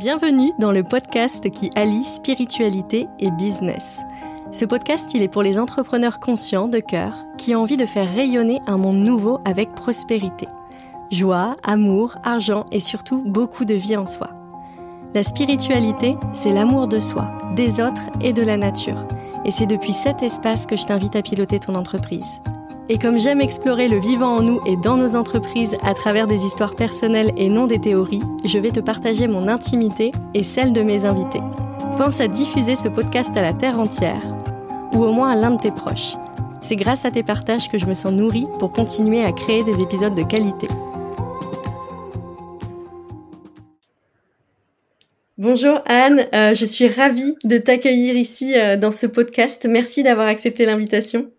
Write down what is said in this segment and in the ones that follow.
Bienvenue dans le podcast qui allie spiritualité et business. Ce podcast, il est pour les entrepreneurs conscients de cœur qui ont envie de faire rayonner un monde nouveau avec prospérité. Joie, amour, argent et surtout beaucoup de vie en soi. La spiritualité, c'est l'amour de soi, des autres et de la nature. Et c'est depuis cet espace que je t'invite à piloter ton entreprise. Et comme j'aime explorer le vivant en nous et dans nos entreprises à travers des histoires personnelles et non des théories, je vais te partager mon intimité et celle de mes invités. Pense à diffuser ce podcast à la terre entière, ou au moins à l'un de tes proches. C'est grâce à tes partages que je me sens nourrie pour continuer à créer des épisodes de qualité. Bonjour Anne, euh, je suis ravie de t'accueillir ici euh, dans ce podcast. Merci d'avoir accepté l'invitation.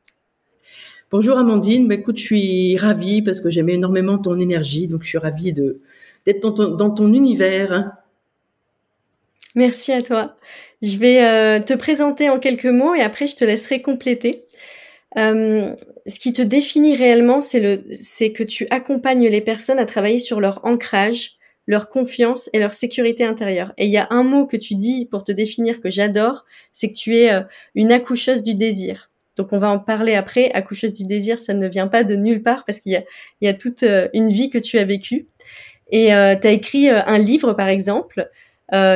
Bonjour Amandine, bah, écoute, je suis ravie parce que j'aime énormément ton énergie, donc je suis ravie de d'être dans ton, univers. Merci à toi. Je vais euh, te présenter en quelques mots et après je te laisserai compléter. Euh, ce qui te définit réellement, c'est le, c'est que tu accompagnes les personnes à travailler sur leur ancrage, leur confiance et leur sécurité intérieure. Et il y a un mot que tu dis pour te définir que j'adore, c'est que tu es euh, une accoucheuse du désir. Donc on va en parler après. Accoucheuse du désir, ça ne vient pas de nulle part parce qu'il y a, toute euh, une vie que tu as vécue. Et euh, tu as écrit euh, un livre, par exemple.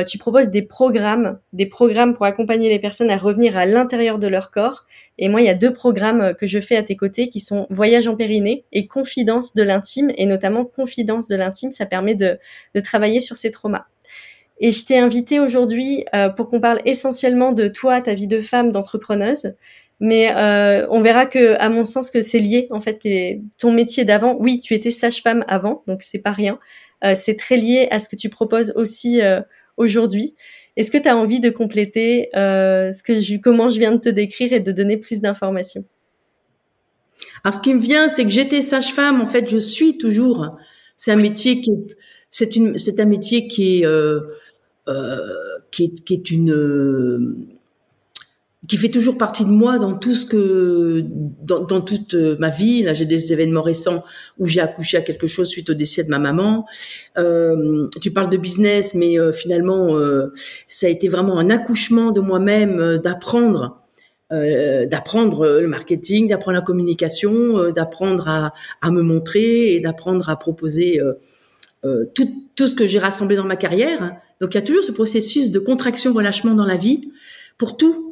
tu proposes des programmes, des programmes pour accompagner les personnes à revenir à l'intérieur de leur corps. Et moi, il y a deux programmes que je fais à tes côtés qui sont Voyage en périnée et Confidence de l'intime. Et notamment Confidence de l'intime, ça permet de, de travailler sur ces traumas. Et je t'ai invité aujourd'hui pour qu'on parle essentiellement de toi, ta vie de femme, d'entrepreneuse, mais euh, on verra que, à mon sens, que c'est lié en fait. ton métier d'avant, oui, tu étais sage-femme avant, donc c'est pas rien. Euh, c'est très lié à ce que tu proposes aussi euh, aujourd'hui. Est-ce que tu as envie de compléter ce que je, comment je viens de te décrire et de donner plus d'informations? Alors, ce qui me vient, c'est que j'étais sage-femme. En fait, je suis toujours. C'est un métier qui, c'est une, c'est un métier qui est, qui est, qui est une qui fait toujours partie de moi dans tout ce que dans, dans toute euh, ma vie. Là, j'ai des événements récents où j'ai accouché à quelque chose suite au décès de ma maman. Euh, tu parles de business, mais euh, finalement, euh, ça a été vraiment un accouchement de moi-même, euh, d'apprendre. d'apprendre le marketing, d'apprendre la communication, d'apprendre à, à, me montrer et d'apprendre à proposer tout, tout ce que j'ai rassemblé dans ma carrière. Donc il y a toujours ce processus de contraction-relâchement dans la vie pour tout,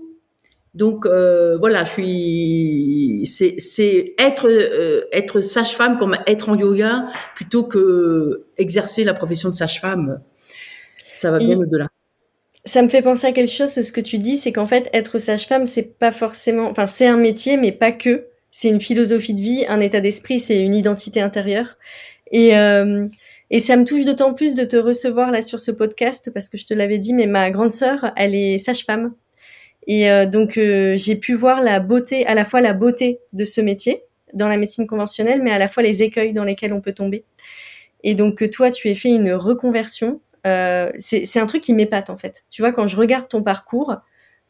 donc euh, voilà, je suis c'est être euh, être sage-femme comme être en yoga plutôt que exercer la profession de sage-femme. Ça va bien au-delà. Ça me fait penser à quelque chose ce que tu dis, c'est qu'en fait être sage-femme c'est pas forcément enfin c'est un métier mais pas que, c'est une philosophie de vie, un état d'esprit, c'est une identité intérieure et euh, et ça me touche d'autant plus de te recevoir là sur ce podcast parce que je te l'avais dit, mais ma grande sœur, elle est sage-femme. Et euh, donc euh, j'ai pu voir la beauté, à la fois la beauté de ce métier dans la médecine conventionnelle, mais à la fois les écueils dans lesquels on peut tomber. Et donc que toi, tu aies fait une reconversion, euh, c'est un truc qui m'épate en fait. Tu vois, quand je regarde ton parcours,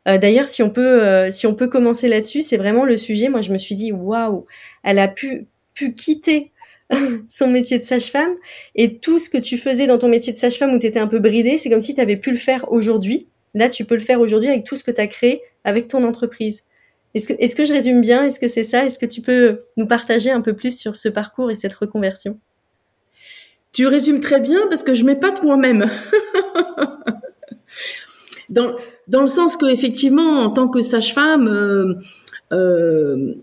euh, d'ailleurs, si on peut, euh, si on peut commencer là-dessus, c'est vraiment le sujet. Moi, je me suis dit, waouh, elle a pu, pu quitter son métier de sage-femme et tout ce que tu faisais dans ton métier de sage-femme où tu étais un peu bridée, c'est comme si tu avais pu le faire aujourd'hui Là, tu peux le faire aujourd'hui avec tout ce que tu as créé avec ton entreprise. Est-ce que, est-ce que je résume bien? Est-ce que c'est ça? Est-ce que tu peux nous partager un peu plus sur ce parcours et cette reconversion? Tu résumes très bien parce que je m'épate moi-même. dans, dans le sens que effectivement, en tant que sage-femme, euh, euh,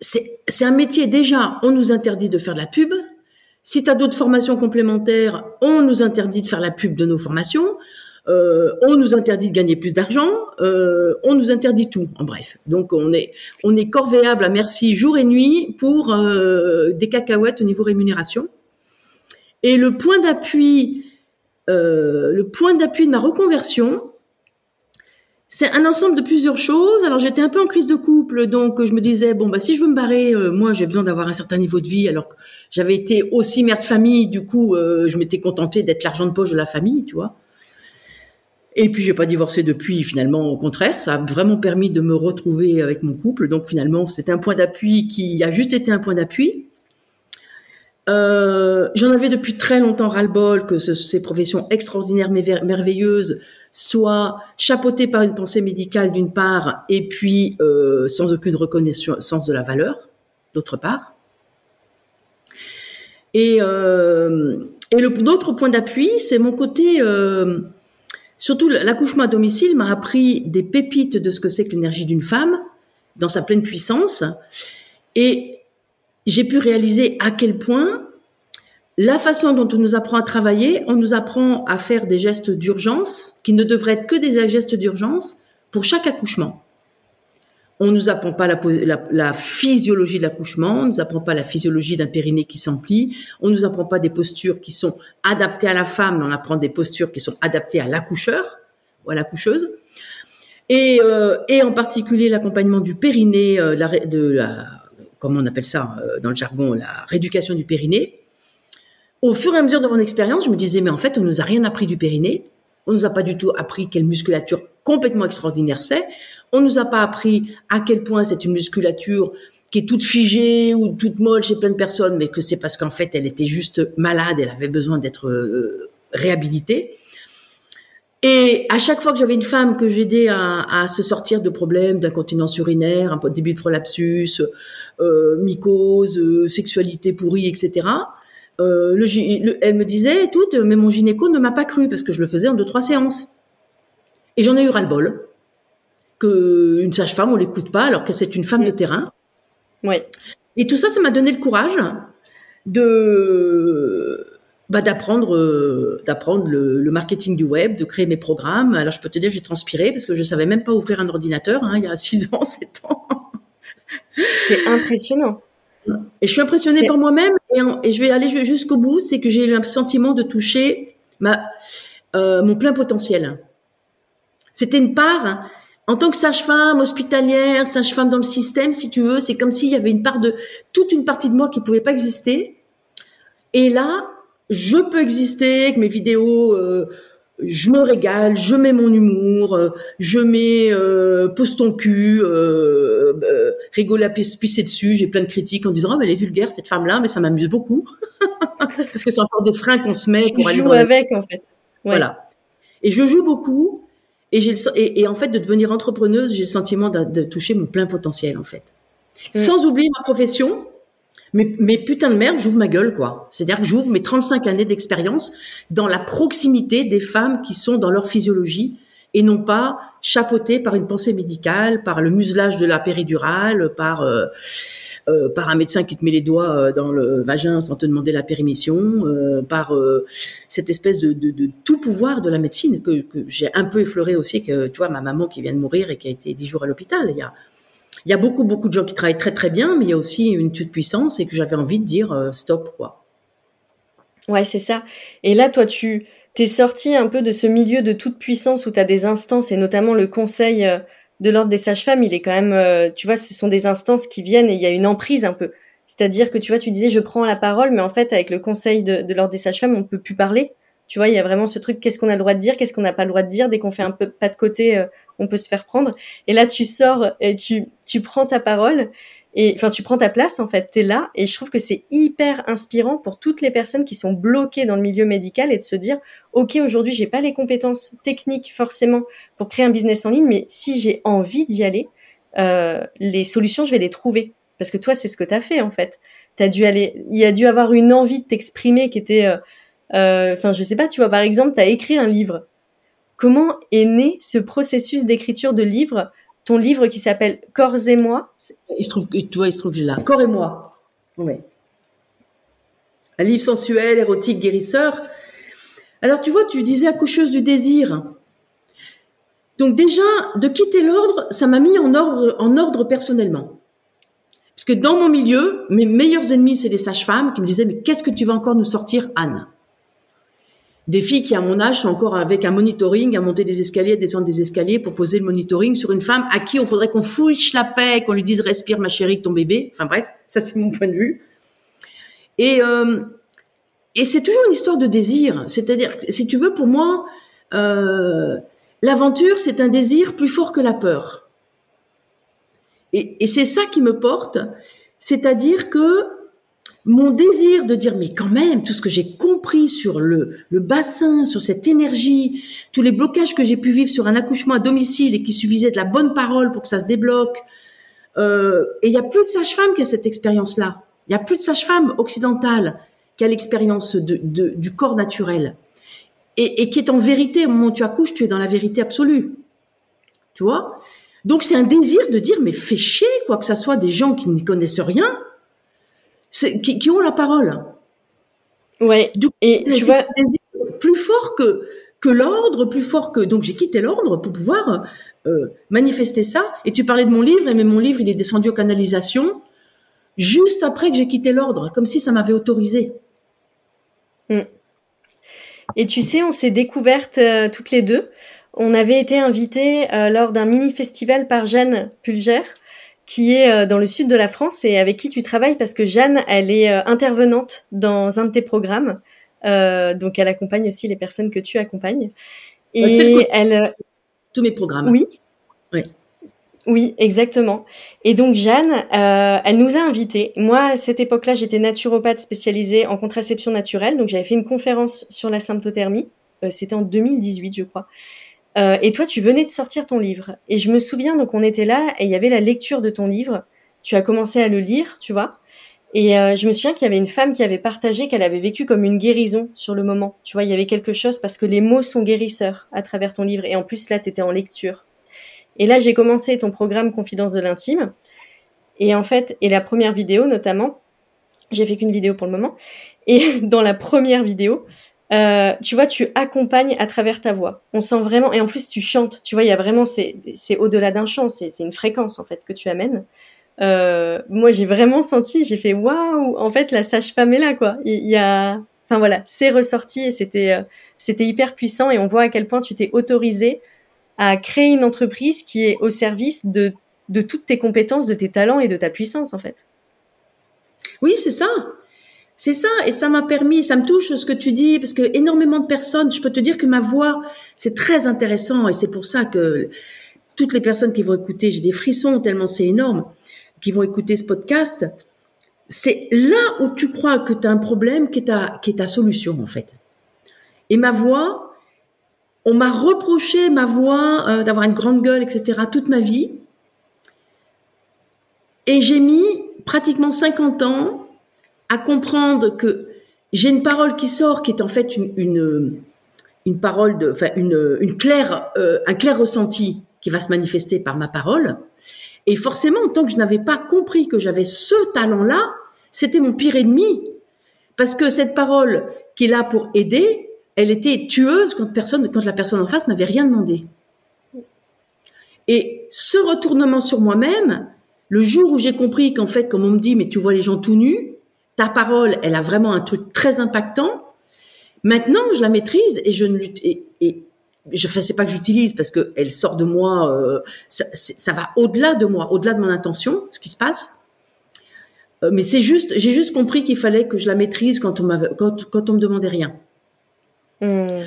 c'est un métier déjà, on nous interdit de faire de la pub. Si tu as d'autres formations complémentaires, on nous interdit de faire la pub de nos formations. Euh, on nous interdit de gagner plus d'argent, euh, on nous interdit tout, en bref. Donc on est corvéable à merci jour et nuit pour euh, des cacahuètes au niveau rémunération. Et le point d'appui, le point d'appui de ma reconversion, c'est un ensemble de plusieurs choses. Alors j'étais un peu en crise de couple, donc je me disais bon bah si je veux me barrer, moi j'ai besoin d'avoir un certain niveau de vie. Alors j'avais été aussi mère de famille, du coup je m'étais contentée d'être l'argent de poche de la famille, tu vois. Et puis j'ai pas divorcé depuis finalement au contraire, ça a vraiment permis de me retrouver avec mon couple. Donc finalement, c'est un point d'appui qui a juste été un point d'appui. Euh, J'en avais depuis très longtemps ras-le-bol que ce, ces professions extraordinaires, merveilleuses, soient chapeautées par une pensée médicale d'une part, et puis euh, sans aucune reconnaissance de la valeur d'autre part. Et, euh, et l'autre point d'appui, c'est mon côté, euh, surtout l'accouchement à domicile m'a appris des pépites de ce que c'est que l'énergie d'une femme dans sa pleine puissance. Et j'ai pu réaliser à quel point la façon dont on nous apprend à travailler, on nous apprend à faire des gestes d'urgence qui ne devraient être que des gestes d'urgence pour chaque accouchement. On nous apprend pas la, physiologie de l'accouchement, on nous apprend pas la physiologie d'un périnée qui s'emplit, on nous apprend pas des postures qui sont adaptées à la femme, mais on apprend des postures qui sont adaptées à l'accoucheur ou à l'accoucheuse. Et, euh, et en particulier l'accompagnement du périnée, euh, la, comment on appelle ça euh, dans le jargon, la rééducation du périnée. Au fur et à mesure de mon expérience, je me disais, mais en fait, on nous a rien appris du périnée. On nous a pas du tout appris quelle musculature complètement extraordinaire c'est. On nous a pas appris à quel point c'est une musculature qui est toute figée ou toute molle chez plein de personnes, mais que c'est parce qu'en fait, elle était juste malade, elle avait besoin d'être euh, réhabilitée. Et à chaque fois que j'avais une femme que j'aidais à, se sortir de problèmes d'incontinence urinaire, un début de prolapsus, euh, mycose, euh, sexualité pourrie, etc., le, elle me disait, tout, mais mon gynéco ne m'a pas cru parce que je le faisais en deux, trois séances. Et j'en ai eu ras-le-bol. Que une sage-femme, on l'écoute pas alors que c'est une femme de mm. terrain. Oui. Et tout ça, ça m'a donné le courage de bah, d'apprendre euh, d'apprendre le, marketing du web, de créer mes programmes. Alors je peux te dire que j'ai transpiré parce que je savais même pas ouvrir un ordinateur hein, il y a six ans, sept ans. C'est impressionnant. Et je suis impressionnée par moi-même et, je vais aller jusqu'au bout, c'est que j'ai eu le sentiment de toucher ma euh, mon plein potentiel. C'était une part en tant que sage-femme hospitalière, sage-femme dans le système, si tu veux, c'est comme s'il y avait une part de toute une partie de moi qui pouvait pas exister. Et là, je peux exister avec mes vidéos, euh, je me régale, je mets mon humour, euh, je mets euh, pose ton cul, euh, euh rigole à pisser dessus. J'ai plein de critiques en disant oh, mais elle est vulgaire cette femme-là, mais ça m'amuse beaucoup parce que c'est encore des freins qu'on se met pour aller dans avec en fait. Voilà. Et je joue beaucoup et j'ai et, et, en fait de devenir entrepreneuse, j'ai le sentiment de, toucher mon plein potentiel en fait, mm. sans oublier ma profession mais, mais putain de merde, j'ouvre ma gueule, quoi. C'est-à-dire que j'ouvre mes 35 années d'expérience dans la proximité des femmes qui sont dans leur physiologie et non pas chapeautées par une pensée médicale, par le muselage de la péridurale, par euh, euh, par un médecin qui te met les doigts euh, dans le vagin sans te demander la pérémission, euh, par cette espèce de, de, tout pouvoir de la médecine que, j'ai un peu effleuré aussi, que tu vois, ma maman qui vient de mourir et qui a été dix jours à l'hôpital, il y a y a beaucoup, beaucoup de gens qui travaillent très, très bien, mais il y a aussi une toute puissance et que j'avais envie de dire stop, quoi. Ouais, c'est ça. Et là, toi, tu t'es sorti un peu de ce milieu de toute puissance où tu as des instances et notamment le conseil de l'ordre des sages-femmes, il est quand même, euh, tu vois, ce sont des instances qui viennent et il y a une emprise un peu. C'est-à-dire que tu vois, tu disais je prends la parole, mais en fait, avec le conseil de, de l'ordre des sages-femmes, on peut plus parler. Tu vois, il y a vraiment ce truc, qu'est-ce qu'on a le droit de dire, qu'est-ce qu'on n'a pas le droit de dire? Dès qu'on fait un peu pas de côté, euh, on peut se faire prendre. Et là, tu sors et tu, tu prends ta parole. Et enfin, tu prends ta place en fait, t'es là, et je trouve que c'est hyper inspirant pour toutes les personnes qui sont bloquées dans le milieu médical et de se dire, ok, aujourd'hui j'ai pas les compétences techniques forcément pour créer un business en ligne, mais si j'ai envie d'y aller, euh, les solutions je vais les trouver, parce que toi c'est ce que t'as fait en fait. T'as dû aller, il y a dû avoir une envie de t'exprimer qui était euh, euh, enfin, je sais pas, tu vois, par exemple, tu as écrit un livre. Comment est né ce processus d'écriture de livre Ton livre qui s'appelle Corps et moi. Il se trouve, tu vois, il se trouve que j'ai là. Corps et moi. Oui. Un livre sensuel, érotique, guérisseur. Alors, tu vois, tu disais accoucheuse du désir. Donc déjà, de quitter l'ordre, ça m'a mis en ordre, en ordre personnellement. Parce que dans mon milieu, mes meilleurs ennemis, c'est les sages-femmes qui me disaient, mais qu'est-ce que tu vas encore nous sortir, Anne? Des filles qui, à mon âge, sont encore avec un monitoring, à monter des escaliers, à descendre des escaliers pour poser le monitoring sur une femme à qui on faudrait qu'on fouche la paix, qu'on lui dise respire ma chérie, ton bébé. Enfin bref, ça c'est mon point de vue. Et, euh, et c'est toujours une histoire de désir. C'est-à-dire, si tu veux, pour moi, euh, l'aventure, c'est un désir plus fort que la peur. Et, et c'est ça qui me porte. C'est-à-dire que mon désir de dire mais quand même tout ce que j'ai compris sur le, le bassin, sur cette énergie, tous les blocages que j'ai pu vivre sur un accouchement à domicile et qui suffisait de la bonne parole pour que ça se débloque. Euh, et il y a plus de sage-femme qui a cette expérience-là. Il y a plus de sage-femme occidentale qui a l'expérience de, de, du corps naturel et, et qui est en vérité au moment où tu accouches, tu es dans la vérité absolue. Tu vois? Donc c'est un désir de dire mais fais chier quoi que ça soit des gens qui n'y connaissent rien qui, qui, ont la parole. Ouais. et tu vois, plus fort que que l'ordre, plus fort que donc j'ai quitté l'ordre pour pouvoir euh, manifester ça. Et tu parlais de mon livre, et mais mon livre il est descendu aux canalisations juste après que j'ai quitté l'ordre, comme si ça m'avait autorisé. Mm. Et tu sais, on s'est découvertes euh, toutes les deux. On avait été invités euh, lors d'un mini festival par Jeanne Pulgère qui est euh, dans le sud de la France et avec qui tu travailles parce que Jeanne, elle est euh, intervenante dans un de tes programmes. Euh, donc elle accompagne aussi les personnes que tu accompagnes. Et elle, tous mes programmes. Oui. Oui. Oui, exactement. Et donc Jeanne, euh, elle nous a invités. Moi, à cette époque-là, j'étais naturopathe spécialisée en contraception naturelle, donc j'avais fait une conférence sur la symptothermie. Euh, C'était en 2018, je crois. Euh, et toi, tu venais de sortir ton livre. Et je me souviens, donc on était là et il y avait la lecture de ton livre. Tu as commencé à le lire, tu vois. Et euh, je me souviens qu'il y avait une femme qui avait partagé qu'elle avait vécu comme une guérison sur le moment. Tu vois, il y avait quelque chose parce que les mots sont guérisseurs à travers ton livre. Et en plus, là, tu étais en lecture. Et là, j'ai commencé ton programme Confidence de l'intime. Et en fait, et la première vidéo notamment, j'ai fait qu'une vidéo pour le moment. Et dans la première vidéo, euh, tu vois, tu accompagnes à travers ta voix. On sent vraiment, et en plus tu chantes. Tu vois, il y a vraiment, c'est, au-delà d'un chant, c'est, une fréquence en fait que tu amènes. Euh, moi, j'ai vraiment senti, j'ai fait waouh, en fait, la sage-femme est là, quoi. Il y, a, enfin voilà, c'est ressorti et c'était, euh, c'était hyper puissant et on voit à quel point tu t'es autorisé à créer une entreprise qui est au service de toutes tes compétences, de tes talents et de ta puissance, en fait. Oui, c'est ça. C'est ça, et ça m'a permis, ça me touche ce que tu dis, parce que énormément de personnes, je peux te dire que ma voix, c'est très intéressant, et c'est pour ça que toutes les personnes qui vont écouter, j'ai des frissons tellement c'est énorme, qui vont écouter ce podcast, c'est là où tu crois que tu as un problème qui est, ta, ta solution, en fait. Et ma voix, on m'a reproché ma voix, euh, d'avoir une grande gueule, etc., toute ma vie. Et j'ai mis pratiquement 50 ans à comprendre que j'ai une parole qui sort qui est en fait une, une, parole de, enfin une, une claire, euh, un clair ressenti qui va se manifester par ma parole. Et forcément, tant que je n'avais pas compris que j'avais ce talent-là, c'était mon pire ennemi. Parce que cette parole qui est là pour aider, elle était tueuse quand personne, quand la personne en face m'avait rien demandé. Et ce retournement sur moi-même, le jour où j'ai compris qu'en fait, comme on me dit, mais tu vois les gens tout nus, ta parole, elle a vraiment un truc très impactant. Maintenant, je la maîtrise et je ne et, et je ne sais pas que j'utilise parce que elle sort de moi, euh, ça, va au-delà de moi, au-delà de mon intention, ce qui se passe. Euh, mais c'est juste, j'ai juste compris qu'il fallait que je la maîtrise quand on quand, quand on me demandait rien. Mmh.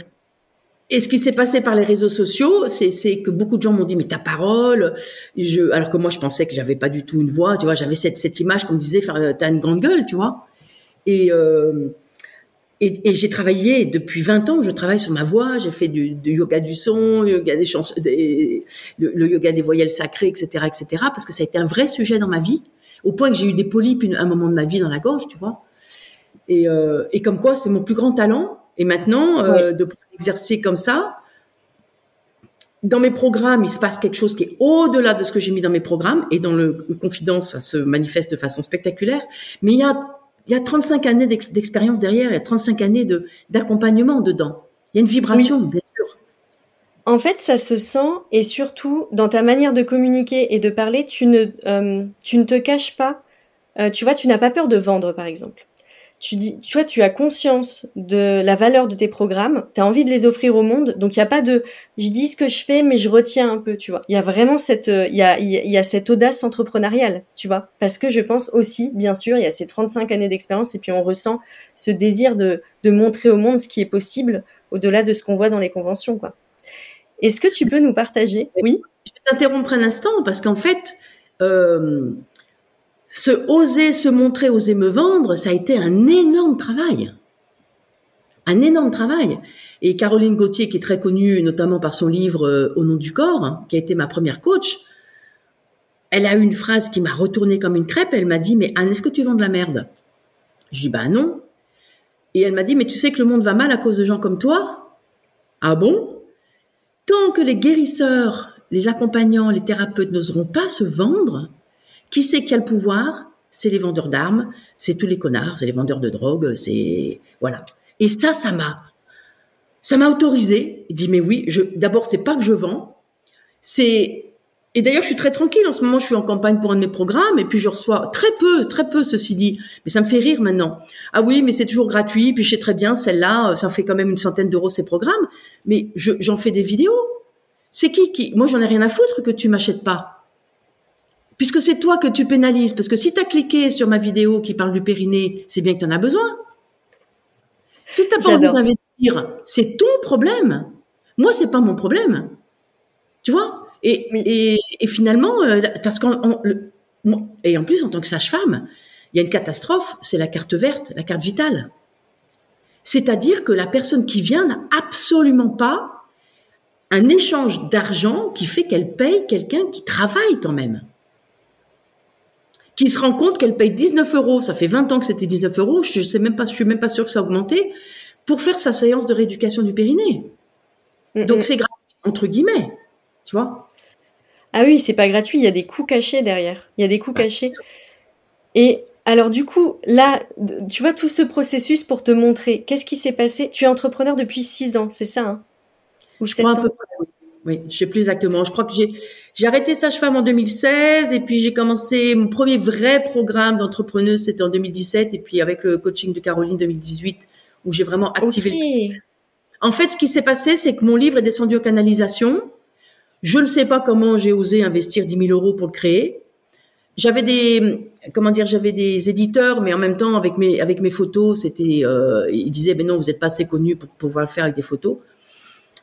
Et ce qui s'est passé par les réseaux sociaux, c'est que beaucoup de gens m'ont dit mais ta parole, je, alors que moi je pensais que j'avais pas du tout une voix, tu vois, j'avais cette, cette image comme disait, t'as une grande gueule, tu vois. Et, euh, et, et j'ai travaillé depuis 20 ans, je travaille sur ma voix, j'ai fait du, du, yoga du son, yoga des chansons, des, le, yoga des voyelles sacrées, etc., etc., parce que ça a été un vrai sujet dans ma vie, au point que j'ai eu des polypes à un moment de ma vie dans la gorge, tu vois. Et, euh, et comme quoi, c'est mon plus grand talent. Et maintenant, euh, de pouvoir exercer comme ça. Dans mes programmes, il se passe quelque chose qui est au-delà de ce que j'ai mis dans mes programmes. Et dans le, confidence, ça se manifeste de façon spectaculaire. Mais il y a, il y a 35 années d'expérience derrière, il y a 35 années de, d'accompagnement dedans. Il y a une vibration, bien sûr. En fait, ça se sent et surtout dans ta manière de communiquer et de parler, tu ne, euh, tu ne te caches pas. Euh, tu vois, tu n'as pas peur de vendre, par exemple tu dis, tu vois, tu as conscience de la valeur de tes programmes, tu as envie de les offrir au monde, donc il y a pas de, je dis ce que je fais, mais je retiens un peu, tu vois. Il y a vraiment cette, euh, il y a, y a cette audace entrepreneuriale, tu vois, parce que je pense aussi, bien sûr, il y a ces 35 années d'expérience et puis on ressent ce désir de, de montrer au monde ce qui est possible au-delà de ce qu'on voit dans les conventions, quoi. Est-ce que tu peux nous partager? Oui. Je vais t'interrompre un instant parce qu'en fait, euh, se oser se montrer, oser me vendre, ça a été un énorme travail. Un énorme travail. Et Caroline Gauthier, qui est très connue notamment par son livre euh, Au nom du corps, hein, qui a été ma première coach, elle a eu une phrase qui m'a retournée comme une crêpe. Elle m'a dit, mais Anne, est-ce que tu vends de la merde? Je dis, bah non. Et elle m'a dit, mais tu sais que le monde va mal à cause de gens comme toi? Ah bon? Tant que les guérisseurs, les accompagnants, les thérapeutes n'oseront pas se vendre, qui sait qui a le pouvoir? C'est les vendeurs d'armes, c'est tous les connards, c'est les vendeurs de drogue, c'est voilà. Et ça, ça m'a, ça m'a autorisé. Il dit mais oui, d'abord c'est pas que je vends, c'est et d'ailleurs, je suis très tranquille. En ce moment, je suis en campagne pour un de mes programmes et puis je reçois très peu, très peu, ceci dit. Mais ça me fait rire maintenant. Ah oui, mais c'est toujours gratuit. Puis je sais très bien, celle-là, ça fait quand même une centaine d'euros ces programmes. Mais j'en fais des vidéos. C'est qui qui Moi, j'en ai rien à foutre que tu m'achètes pas. Puisque c'est toi que tu pénalises. Parce que si tu as cliqué sur ma vidéo qui parle du périnée, c'est bien que tu en as besoin. Si tu pas envie d'investir, c'est ton problème. Moi, c'est pas mon problème. Tu vois? Et, et, finalement, euh, parce qu'en et en plus en tant que sage-femme, il y a une catastrophe, c'est la carte verte, la carte vitale. C'est-à-dire que la personne qui vient n'a absolument pas un échange d'argent qui fait qu'elle paye quelqu'un qui travaille quand même. Qui se rend compte qu'elle paye 19 euros, ça fait 20 ans que c'était 19 euros, je sais même pas, je suis même pas sûre que ça a augmenté, pour faire sa séance de rééducation du périnée. Donc c'est gratuit, entre guillemets, tu vois. Ah oui, c'est pas gratuit, il y a des coûts cachés derrière. Il y a des coûts cachés. Et alors du coup, là, tu vois tout ce processus pour te montrer, qu'est-ce qui s'est passé? Tu es entrepreneur depuis six ans, c'est ça hein? Ou Je crois un peu oui, je sais plus exactement. Je crois que j'ai j'ai arrêté sage-femme en 2016 et puis j'ai commencé mon premier vrai programme d'entrepreneuse, c'était en 2017 et puis avec le coaching de Caroline 2018 où j'ai vraiment activé. En fait, ce qui s'est passé, c'est que mon livre est descendu aux canalisations je ne sais pas comment j'ai osé investir 10 000 euros pour le créer. J'avais des, comment dire, j'avais des éditeurs, mais en même temps avec mes avec mes photos, c'était, euh, ils disaient, ben non, vous n'êtes pas assez connu pour pouvoir le faire avec des photos.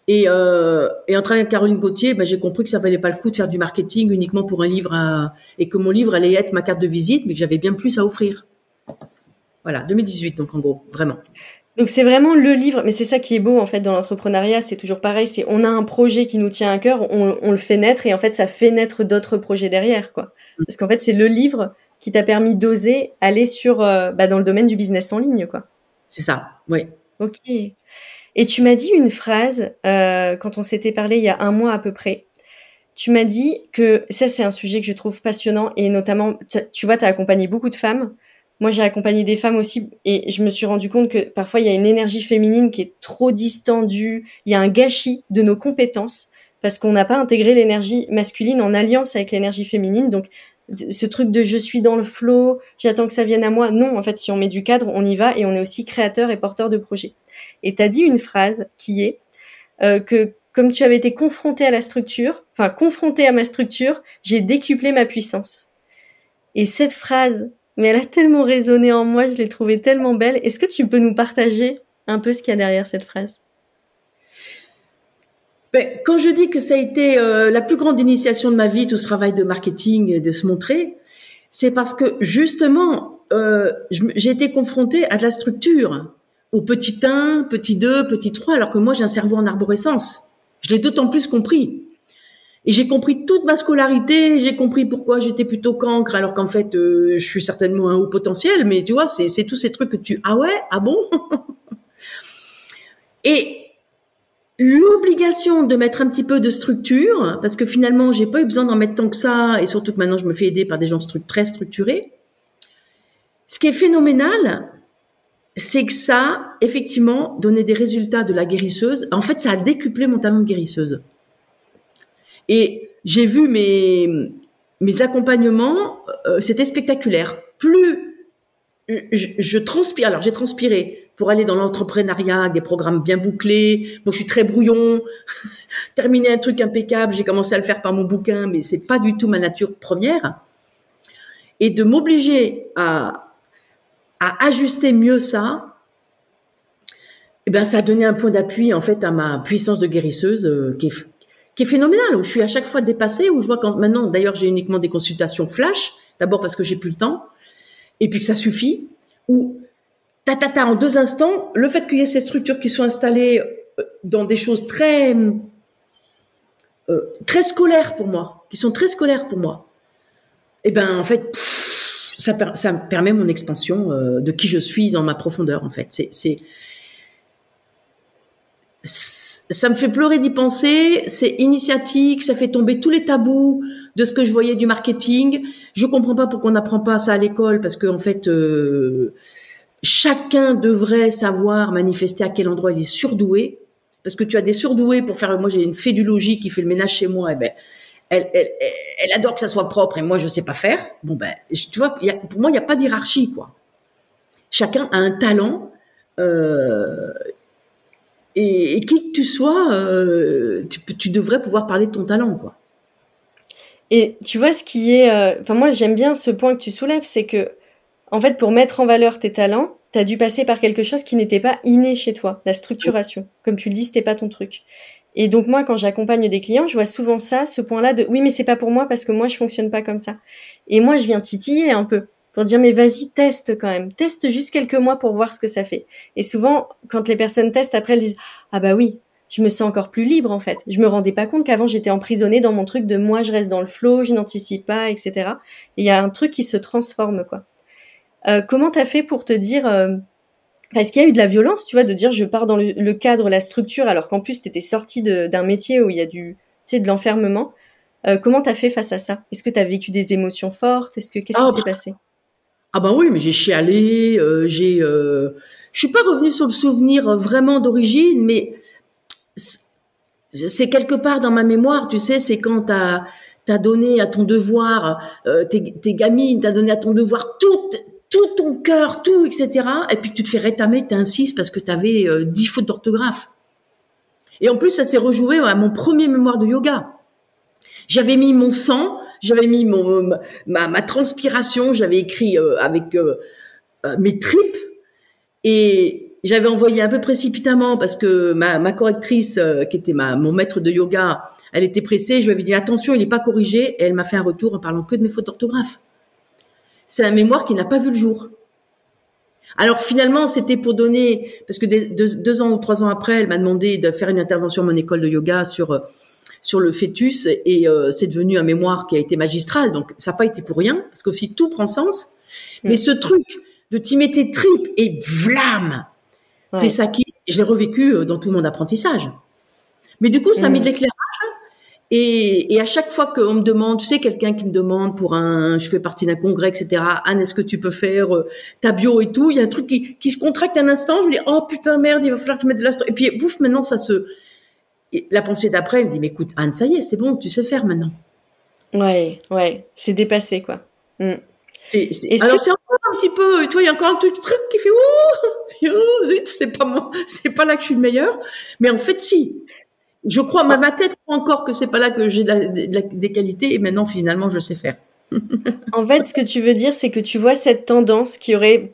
Et, euh, et en travaillant avec Caroline Gauthier, ben, j'ai compris que ça valait pas le coup de faire du marketing uniquement pour un livre et que mon livre allait être ma carte de visite, mais que j'avais bien plus à offrir. Voilà, 2018 donc en gros, vraiment. Donc c'est vraiment le livre, mais c'est ça qui est beau en fait dans l'entrepreneuriat, c'est toujours pareil, c'est on a un projet qui nous tient à cœur, on, le fait naître et en fait ça fait naître d'autres projets derrière quoi. Mm. Parce qu'en fait c'est le livre qui t'a permis d'oser aller sur euh, bah, dans le domaine du business en ligne quoi. C'est ça, oui. Ok. Et tu m'as dit une phrase euh, quand on s'était parlé il y a un mois à peu près. Tu m'as dit que ça c'est un sujet que je trouve passionnant et notamment tu, vois tu as accompagné beaucoup de femmes moi, j'ai accompagné des femmes aussi et je me suis rendu compte que parfois il y a une énergie féminine qui est trop distendue, il y a un gâchis de nos compétences parce qu'on n'a pas intégré l'énergie masculine en alliance avec l'énergie féminine. Donc, ce truc de je suis dans le flot, j'attends que ça vienne à moi. Non, en fait, si on met du cadre, on y va et on est aussi créateur et porteur de projet. Et tu as dit une phrase qui est euh, que comme tu avais été confronté à la structure, enfin confronté à ma structure, j'ai décuplé ma puissance. Et cette phrase, mais elle a tellement résonné en moi, je l'ai trouvée tellement belle. Est-ce que tu peux nous partager un peu ce qu'il y a derrière cette phrase? Ben, quand je dis que ça a été euh, la plus grande initiation de ma vie, tout ce travail de marketing, de se montrer, c'est parce que justement, euh, j'ai été confrontée à de la structure, au petit 1, petit 2, petit 3, alors que moi j'ai un cerveau en arborescence. Je l'ai d'autant plus compris. Et j'ai compris toute ma scolarité, j'ai compris pourquoi j'étais plutôt cancre, alors qu'en fait, euh, je suis certainement un haut potentiel, mais tu vois, c'est tous ces trucs que tu... Ah ouais Ah bon? Et l'obligation de mettre un petit peu de structure, parce que finalement, j'ai pas eu besoin d'en mettre tant que ça, et surtout que maintenant, je me fais aider par des gens très structurés. Ce qui est phénoménal, c'est que ça, effectivement, donnait des résultats de la guérisseuse. En fait, ça a décuplé mon talent de guérisseuse. Et j'ai vu mes, mes accompagnements, euh, c'était spectaculaire. Plus je, transpire, alors j'ai transpiré pour aller dans l'entrepreneuriat, des programmes bien bouclés. Moi, je suis très brouillon. Terminer un truc impeccable, j'ai commencé à le faire par mon bouquin, mais c'est pas du tout ma nature première. Et de m'obliger à, à ajuster mieux ça, eh ben, ça a donné un point d'appui en fait à ma puissance de guérisseuse euh, qui est qui est phénoménal, où je suis à chaque fois dépassée, où je vois quand maintenant, d'ailleurs, j'ai uniquement des consultations flash, D'abord parce que j'ai plus le temps, et puis que ça suffit. Ou ta ta ta en deux instants, le fait qu'il y ait ces structures qui sont installées euh, dans des choses très euh, très scolaires pour moi, qui sont très scolaires pour moi. Et eh ben en fait, ça, me permet mon expansion euh, de qui je suis dans ma profondeur. En fait, c'est c'est ça me fait pleurer d'y penser. C'est initiatique, ça fait tomber tous les tabous de ce que je voyais du marketing. Je comprends pas pourquoi on n'apprend pas ça à l'école parce que en fait, euh, chacun devrait savoir manifester à quel endroit il est surdoué. Parce que tu as des surdoués pour faire. Moi, j'ai une fée du logis qui fait le ménage chez moi. Et eh ben, elle, adore que ça soit propre et moi, je sais pas faire. Bon ben, tu vois, y pour moi, il n'y a pas d'hierarchie quoi. Chacun a un talent. Euh, et, qui que tu sois, euh, tu, tu, devrais pouvoir parler de ton talent, quoi. Et tu vois, ce qui est, euh, enfin moi j'aime bien ce point que tu soulèves, c'est que en fait pour mettre en valeur tes talents, tu as dû passer par quelque chose qui n'était pas inné chez toi, la structuration. Comme tu le dis, c'était pas ton truc. Et donc moi, quand j'accompagne des clients, je vois souvent ça, ce point-là de oui, mais c'est pas pour moi parce que moi je fonctionne pas comme ça. Et moi, je viens titiller un peu pour dire mais vas-y teste quand même, teste juste quelques mois pour voir ce que ça fait. Et souvent quand les personnes testent après elles disent ah bah oui, je me sens encore plus libre en fait. Je me rendais pas compte qu'avant j'étais emprisonnée dans mon truc de moi je reste dans le flow, je n'anticipe pas, etc. Et il y a un truc qui se transforme quoi. Euh, comment t'as fait pour te dire euh, parce qu'il y a eu de la violence, tu vois, de dire je pars dans le, cadre, la structure, alors qu'en plus t'étais sortie d'un métier où il y a du, tu sais, de l'enfermement. Euh, comment t'as fait face à ça? Est-ce que t'as vécu des émotions fortes? Est-ce que qu'est-ce qui ah, s'est bah, passé? Ah ben oui, mais j'ai chialé, euh, j'ai, euh, je suis pas revenue sur le souvenir vraiment d'origine, mais c'est quelque part dans ma mémoire, tu sais, c'est quand t'as as donné à ton devoir, euh, tes, tes gamines, t'as donné à ton devoir tout, tout ton cœur, tout, etc. Et puis tu te fais rétamer, t'insistes parce que t'avais euh, dix fautes d'orthographe. Et en plus, ça s'est rejoué à mon premier mémoire de yoga. J'avais mis mon sang, j'avais mis mon, ma, ma transpiration, j'avais écrit euh, avec euh, euh, mes tripes et j'avais envoyé un peu précipitamment parce que ma, ma correctrice, qui était ma, mon maître de yoga, elle était pressée. Je lui avais dit attention, il n'est pas corrigé et elle m'a fait un retour en parlant que de mes fautes d'orthographe. C'est un mémoire qui n'a pas vu le jour. Alors finalement, c'était pour donner, parce que deux, deux, ans ou trois ans après, elle m'a demandé de faire une intervention à mon école de yoga sur sur le fœtus et euh, c'est devenu un mémoire qui a été magistral. Donc ça n'a pas été pour rien parce qu'aussi tout prend sens. Mais mm. ce truc de t'y mettre tes tripes et vlam, t'es saqué. Je l'ai revécu euh, dans tout mon apprentissage. Mais du coup, ça a mis de mm. Et, et, à chaque fois qu'on me demande, tu sais, quelqu'un qui me demande pour un, je fais partie d'un congrès, etc. Anne, est-ce que tu peux faire euh, ta bio et tout Il y a un truc qui, qui se contracte un instant. Je me dis, oh putain merde, il va falloir que je mette de l'astro. Et puis, bouf, maintenant ça se, la pensée d'après, elle me dit, mais écoute, Anne, ça y est, c'est bon, tu sais faire maintenant. Ouais, ouais, c'est dépassé, quoi. Mm. C'est, alors c'est encore un petit peu, tu vois, il y a encore un truc, truc qui fait, oh, zut, c'est pas moi, c'est pas là que je suis le meilleur. Mais en fait, si. Je crois, ma, ma tête croit encore que c'est pas là que j'ai des qualités et maintenant, finalement, je sais faire. en fait, ce que tu veux dire, c'est que tu vois cette tendance qui aurait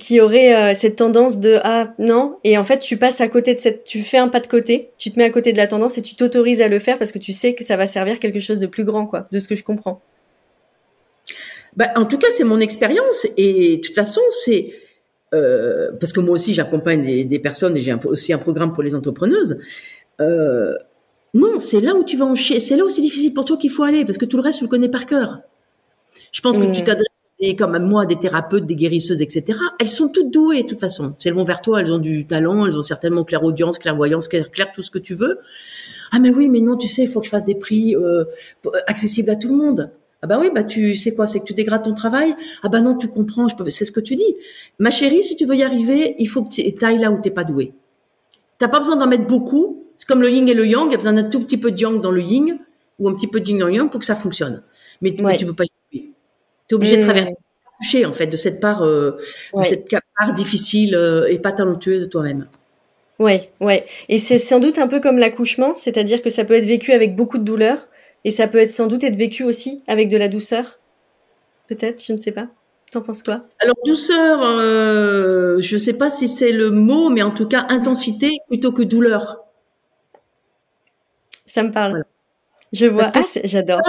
qui aurait euh, cette tendance de ah non et en fait tu passes à côté de cette tu fais un pas de côté tu te mets à côté de la tendance et tu t'autorises à le faire parce que tu sais que ça va servir quelque chose de plus grand quoi de ce que je comprends. Bah, en tout cas c'est mon expérience et de toute façon c'est euh, parce que moi aussi j'accompagne des, personnes et j'ai aussi un programme pour les entrepreneuses euh, non c'est là où tu vas en chier c'est là où c'est difficile pour toi qu'il faut aller parce que tout le reste tu le connais par cœur je pense que tu t'adresses et comme moi, des thérapeutes, des guérisseuses, etc. Elles sont toutes douées de toute façon. Si elles vont vers toi, elles ont du talent, elles ont certainement clairaudience, clairvoyance, clair, clair tout ce que tu veux. Ah mais oui, mais non, tu sais, il faut que je fasse des prix euh, accessibles à tout le monde. Ah bah oui, bah tu sais quoi, c'est que tu dégrades ton travail. Ah bah non, tu comprends, je peux, c'est ce que tu dis. Ma chérie, si tu veux y arriver, il faut que tu ailles là où t'es pas doué. T'as pas besoin d'en mettre beaucoup. C'est comme le yin et le yang. Il y a besoin d'un tout petit peu de yang dans le yin ou un petit peu de yin dans le yang pour que ça fonctionne. Mais, mais tu peux pas y arriver. Tu es obligé de mmh. traverser en fait de cette part euh, de cette part difficile euh, et pas talentueuse de toi-même. Ouais, ouais. Et c'est sans doute un peu comme l'accouchement, c'est-à-dire que ça peut être vécu avec beaucoup de douleur et ça peut être sans doute être vécu aussi avec de la douceur. Peut-être, je ne sais pas. T'en penses quoi? Alors douceur, euh, je ne sais pas si c'est le mot, mais en tout cas intensité plutôt que douleur. Ça me parle. Je vois. Ah, j'adore.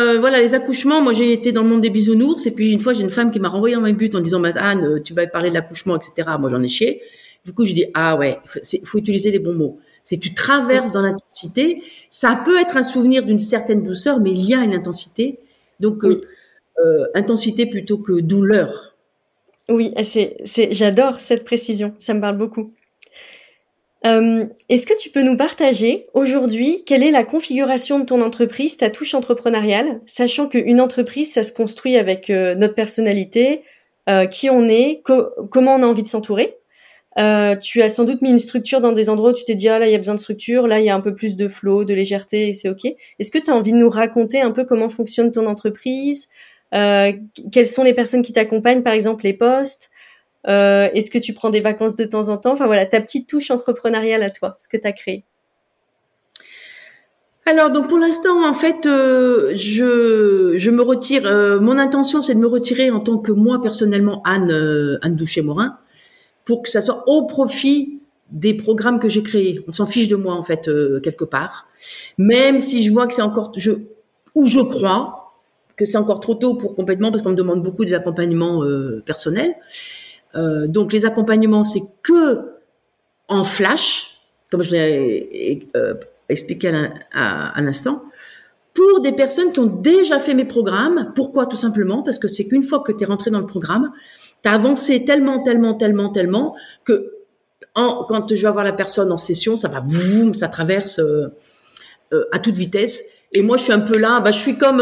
euh, voilà, les accouchements, moi j'ai été dans le monde des bisounours, et puis une fois j'ai une femme qui m'a renvoyé dans mes buts en disant, Anne, euh, tu vas parler de l'accouchement, etc. Moi j'en ai chié. Du coup, j'ai dit, ah ouais, il faut, utiliser les bons mots. C'est tu traverses dans l'intensité. Ça peut être un souvenir d'une certaine douceur, mais il y a une intensité. Donc, euh, intensité plutôt que douleur. Oui, c'est, j'adore cette précision. Ça me parle beaucoup. Euh, est-ce que tu peux nous partager aujourd'hui quelle est la configuration de ton entreprise, ta touche entrepreneuriale, sachant qu'une entreprise, ça se construit avec euh, notre personnalité, euh, qui on est, comment on a envie de s'entourer. tu as sans doute mis une structure dans des endroits où tu t'es dit ah là il y a besoin de structure, là il y a un peu plus de flow, de légèreté et c'est ok. Est-ce que tu as envie de nous raconter un peu comment fonctionne ton entreprise, quelles sont les personnes qui t'accompagnent, par exemple les postes, euh, Est-ce que tu prends des vacances de temps en temps? Enfin voilà, ta petite touche entrepreneuriale à toi, ce que tu as créé. Alors donc pour l'instant en fait euh, je, je me retire. Euh, mon intention c'est de me retirer en tant que moi personnellement Anne Anne Douché Morin pour que ça soit au profit des programmes que j'ai créés. On s'en fiche de moi en fait quelque part. Même si je vois que c'est encore je ou je crois que c'est encore trop tôt pour complètement parce qu'on me demande beaucoup des accompagnements personnels. Euh, donc les accompagnements, c'est que en flash, comme je l'ai euh, expliqué à, l'instant, pour des personnes qui ont déjà fait mes programmes. Pourquoi? Tout simplement parce que c'est qu'une fois que tu es rentré dans le programme, tu as avancé tellement, tellement, tellement, tellement que quand je vais voir la personne en session, ça va boum, ça traverse euh, à toute vitesse. Et moi, je suis un peu là, bah, je suis comme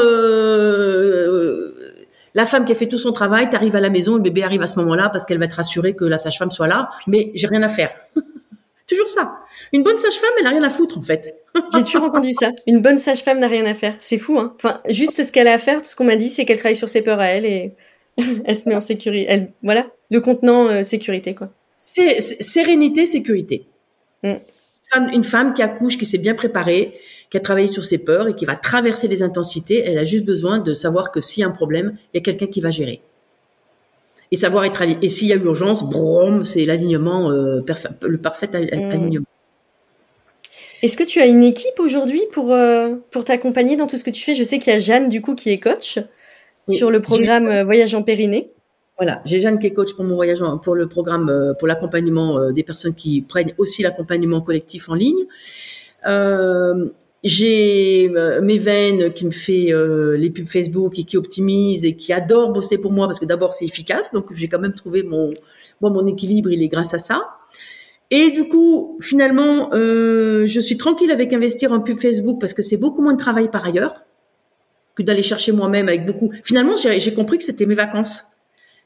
la femme qui a fait tout son travail, tu arrives à la maison, le bébé arrive à ce moment-là parce qu'elle va être rassurée que la sage-femme soit là, mais j'ai rien à faire. Toujours ça. Une bonne sage-femme, elle a rien à foutre en fait. J'ai toujours entendu ça. Une bonne sage-femme n'a rien à faire. C'est fou, hein. Enfin, juste ce qu'elle a à faire, tout ce qu'on m'a dit, c'est qu'elle travaille sur ses peurs à elle et elle se met en sécurité. Elle, voilà, le contenant euh, sécurité quoi. C'est sérénité, sécurité. Mm. une femme qui accouche, qui s'est bien préparée, qui a travaillé sur ses peurs et qui va traverser les intensités. Elle a juste besoin de savoir que s'il y a un problème, il y a quelqu'un qui va gérer. Et savoir être Et s'il y a urgence, brom, c'est l'alignement, euh, le parfait mmh. alignement. Est-ce que tu as une équipe aujourd'hui pour, euh, pour t'accompagner dans tout ce que tu fais? Je sais qu'il y a Jeanne, du coup, qui est coach sur le programme euh, Voyage en Périnée. Voilà, j'ai Jeanne qui est coach pour mon voyage, pour le programme, pour l'accompagnement des personnes qui prennent aussi l'accompagnement collectif en ligne. Euh, j'ai euh, mes veines qui me fait euh, les pubs Facebook et qui optimise et qui adore bosser pour moi parce que d'abord c'est efficace, donc j'ai quand même trouvé mon mon équilibre, il est grâce à ça. Et du coup, finalement, euh, je suis tranquille avec investir en pub Facebook parce que c'est beaucoup moins de travail par ailleurs que d'aller chercher moi-même avec beaucoup. Finalement, j'ai compris que c'était mes vacances.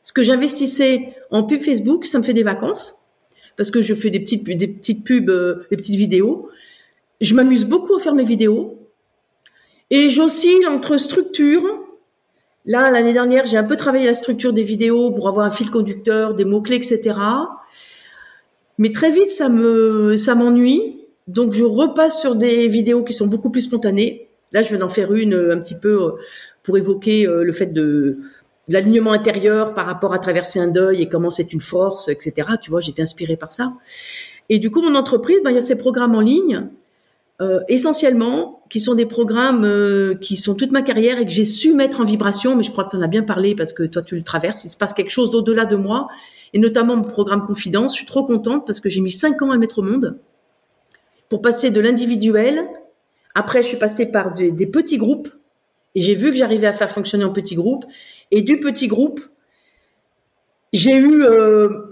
Ce que j'investissais en pub Facebook, ça me fait des vacances parce que je fais des petites des petites pubs, des petites vidéos je m'amuse beaucoup à faire mes vidéos. Et j'oscille entre structure. Là, l'année dernière, j'ai un peu travaillé la structure des vidéos pour avoir un fil conducteur, des mots-clés, etc. Mais très vite, ça me, ça m'ennuie. Donc, je repasse sur des vidéos qui sont beaucoup plus spontanées. Là, je viens d'en faire une un petit peu euh, pour évoquer euh, le fait de, l'alignement intérieur par rapport à traverser un deuil et comment c'est une force, etc. Tu vois, j'étais inspirée par ça. Et du coup, mon entreprise, ben, il y a ces programmes en ligne euh, essentiellement, qui sont des programmes euh, qui sont toute ma carrière et que j'ai su mettre en vibration, mais je crois que tu en as bien parlé parce que toi tu le traverses, il se passe quelque chose d'au-delà de moi, et notamment mon programme Confidence, je suis trop contente parce que j'ai mis cinq ans à le mettre au monde pour passer de l'individuel, après je suis passée par des, petits groupes, et j'ai vu que j'arrivais à faire fonctionner en petits groupes, et du petit groupe, j'ai eu... Euh,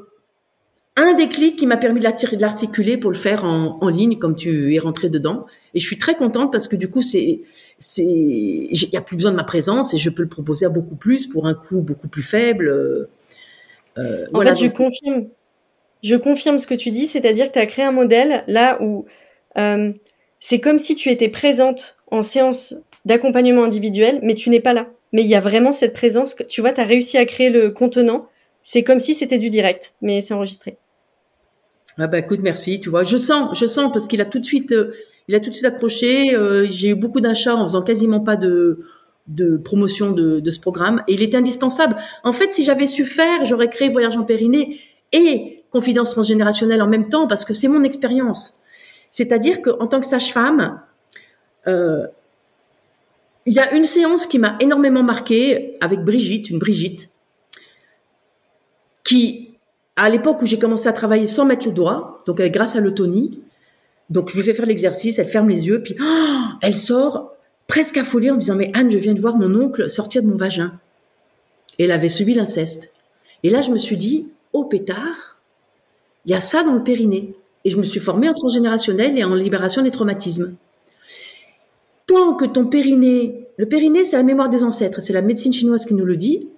un déclic qui m'a permis de l'articuler pour le faire en, ligne, comme tu es rentré dedans. Et je suis très contente parce que du coup, c'est, c'est, il n'y a plus besoin de ma présence et je peux le proposer à beaucoup plus pour un coût beaucoup plus faible. Euh, en fait, je confirme. Je confirme ce que tu dis, c'est-à dire que tu as créé un modèle là où euh, c'est comme si tu étais présente en séance d'accompagnement individuel, mais tu n'es pas là. Mais il y a vraiment cette présence. Que, tu vois, tu as réussi à créer le contenant. C'est comme si c'était du direct, mais c'est enregistré. Ah bah écoute, merci. Tu vois, je sens, je sens parce qu'il a tout de suite, euh, il a tout de suite accroché. Euh, j'ai eu beaucoup d'achats en faisant quasiment pas de de promotion de, ce programme et il était indispensable. En fait, si j'avais su faire, j'aurais créé Voyage en Périnée et Confidence transgénérationnelle en même temps parce que c'est mon expérience. C'est-à-dire qu'en tant que sage-femme, euh, il y a une séance qui m'a énormément marquée avec Brigitte, une Brigitte, qui, à l'époque où j'ai commencé à travailler sans mettre les doigts, donc grâce à l'autonie, donc je lui fais faire l'exercice, elle ferme les yeux, puis oh, elle sort presque affolée en disant mais Anne, je viens de voir mon oncle sortir de mon vagin. Et elle avait subi l'inceste. Et là, je me suis dit, oh pétard, il y a ça dans le périnée. Et je me suis formée en transgénérationnel et en libération des traumatismes. Tant que ton périnée, le périnée, c'est la mémoire des ancêtres, c'est la médecine chinoise qui nous le dit.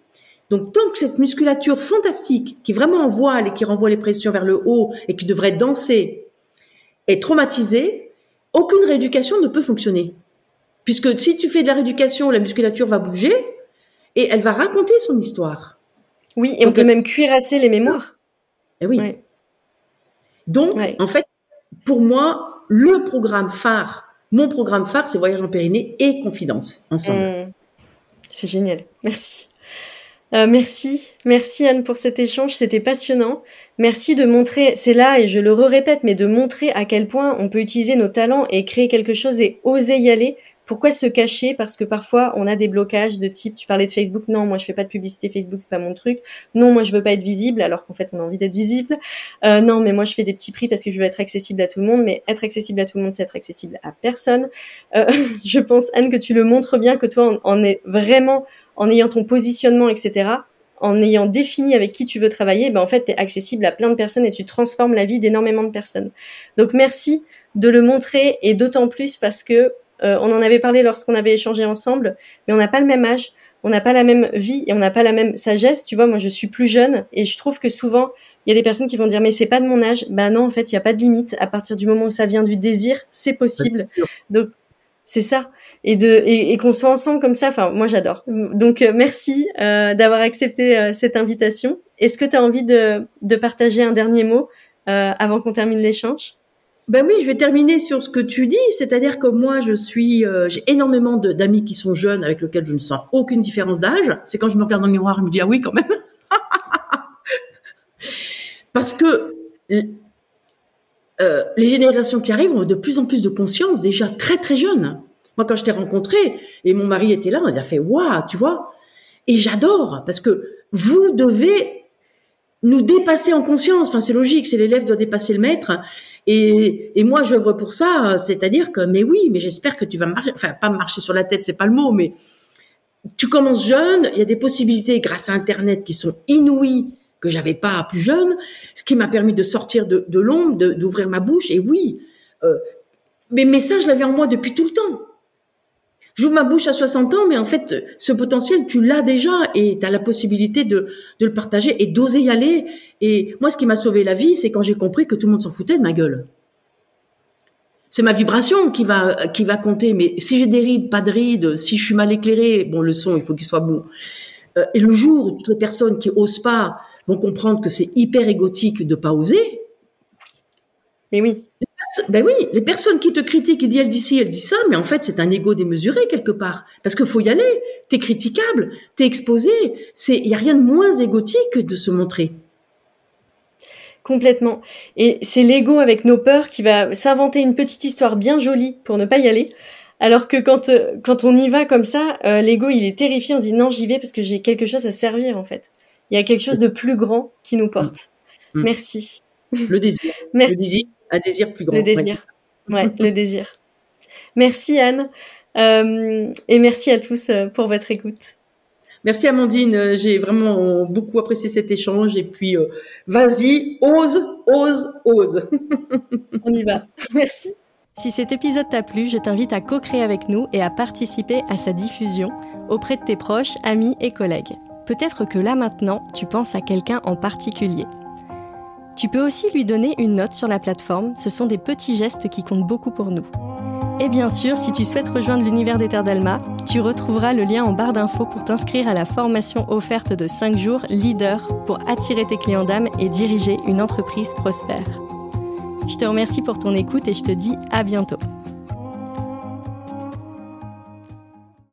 Donc, tant que cette musculature fantastique, qui vraiment envoie et qui renvoie les pressions vers le haut et qui devrait danser, est traumatisée, aucune rééducation ne peut fonctionner. Puisque si tu fais de la rééducation, la musculature va bouger et elle va raconter son histoire. Oui, et on peut même cuirasser les mémoires. Eh oui. Donc, en fait, pour moi, le programme phare, mon programme phare, c'est Voyage en Périnée et Confidence ensemble. Mmh. C'est génial. Merci. Euh, merci, merci Anne pour cet échange, c'était passionnant. Merci de montrer, c'est là et je le répète, mais de montrer à quel point on peut utiliser nos talents et créer quelque chose et oser y aller. Pourquoi se cacher? Parce que parfois on a des blocages de type, tu parlais de Facebook, non, moi je fais pas de publicité Facebook, c'est pas mon truc. Non, moi je veux pas être visible, alors qu'en fait on a envie d'être visible. Euh, non, mais moi je fais des petits prix parce que je veux être accessible à tout le monde. Mais être accessible à tout le monde, c'est être accessible à personne. Euh, je pense Anne que tu le montres bien, que toi en est vraiment en ayant ton positionnement, etc., en ayant défini avec qui tu veux travailler, ben en fait, tu es accessible à plein de personnes et tu transformes la vie d'énormément de personnes. Donc merci de le montrer et d'autant plus parce que euh, on en avait parlé lorsqu'on avait échangé ensemble, mais on n'a pas le même âge, on n'a pas la même vie et on n'a pas la même sagesse. Tu vois, moi je suis plus jeune et je trouve que souvent il y a des personnes qui vont dire mais c'est pas de mon âge. Ben non, en fait, il n'y a pas de limite. À partir du moment où ça vient du désir, c'est possible. Donc c'est ça et de et, qu'on soit ensemble comme ça enfin moi j'adore donc euh, merci euh, d'avoir accepté euh, cette invitation est-ce que tu as envie de, de partager un dernier mot avant qu'on termine l'échange? Ben oui, je vais terminer sur ce que tu dis, c'est-à-dire que moi, je suis, j'ai énormément d'amis qui sont jeunes avec lesquels je ne sens aucune différence d'âge. C'est quand je me regarde dans le miroir, je me dis ah oui quand même, parce que euh, les générations qui arrivent ont de plus en plus de conscience, déjà très très jeunes. Moi, quand je t'ai rencontré et mon mari était là, on a fait waouh, tu vois. Et j'adore parce que vous devez nous dépasser en conscience. Enfin, c'est logique, c'est l'élève doit dépasser le maître. Et, et moi, j'œuvre pour ça, c'est-à-dire que, mais oui, mais j'espère que tu vas marcher, enfin, pas marcher sur la tête, c'est pas le mot, mais tu commences jeune, il y a des possibilités grâce à Internet qui sont inouïes que j'avais pas plus jeune, ce qui m'a permis de sortir de, de l'ombre, d'ouvrir ma bouche. Et oui, euh, mes messages, je l'avais en moi depuis tout le temps. J'ouvre ma bouche à 60 ans, mais en fait, ce potentiel, tu l'as déjà et tu as la possibilité de, de le partager et d'oser y aller. Et moi, ce qui m'a sauvé la vie, c'est quand j'ai compris que tout le monde s'en foutait de ma gueule. C'est ma vibration qui va, qui va compter. Mais si j'ai des rides, pas de rides, si je suis mal éclairé, bon, le son, il faut qu'il soit bon. Euh, et le jour où toutes les personnes qui osent pas vont comprendre que c'est hyper égotique de pas oser. Mais oui. Ben oui, les personnes qui te critiquent, ils disent elle dit ci, elle dit ça, mais en fait c'est un ego démesuré quelque part, parce qu'il faut y aller. T'es critiquable, t'es exposé. C'est, il y a rien de moins égotique que de se montrer. Complètement. Et c'est l'ego avec nos peurs qui va s'inventer une petite histoire bien jolie pour ne pas y aller. Alors que quand, euh, quand on y va comme ça, euh, l'ego il est terrifié, on dit non j'y vais parce que j'ai quelque chose à servir en fait. Il y a quelque chose de plus grand qui nous porte. Mm. Mm. Merci. Le désir. Le désir, un désir plus grand. Le désir. Ouais, le désir. Merci Anne. Euh, et merci à tous euh, pour votre écoute. Merci Amandine, euh, j'ai vraiment beaucoup apprécié cet échange et puis vas-y, ose, ose, ose. On y va. Merci. Si cet épisode t'a plu, je t'invite à co-créer avec nous et à participer à sa diffusion auprès de tes proches, amis et collègues. Peut-être que là maintenant, tu penses à quelqu'un en particulier. Tu peux aussi lui donner une note sur la plateforme, ce sont des petits gestes qui comptent beaucoup pour nous. Et bien sûr, si tu souhaites rejoindre l'univers des Terres d'Alma, tu retrouveras le lien en barre d'infos pour t'inscrire à la formation offerte de 5 jours Leader pour attirer tes clients d'âme et diriger une entreprise prospère. Je te remercie pour ton écoute et je te dis à bientôt.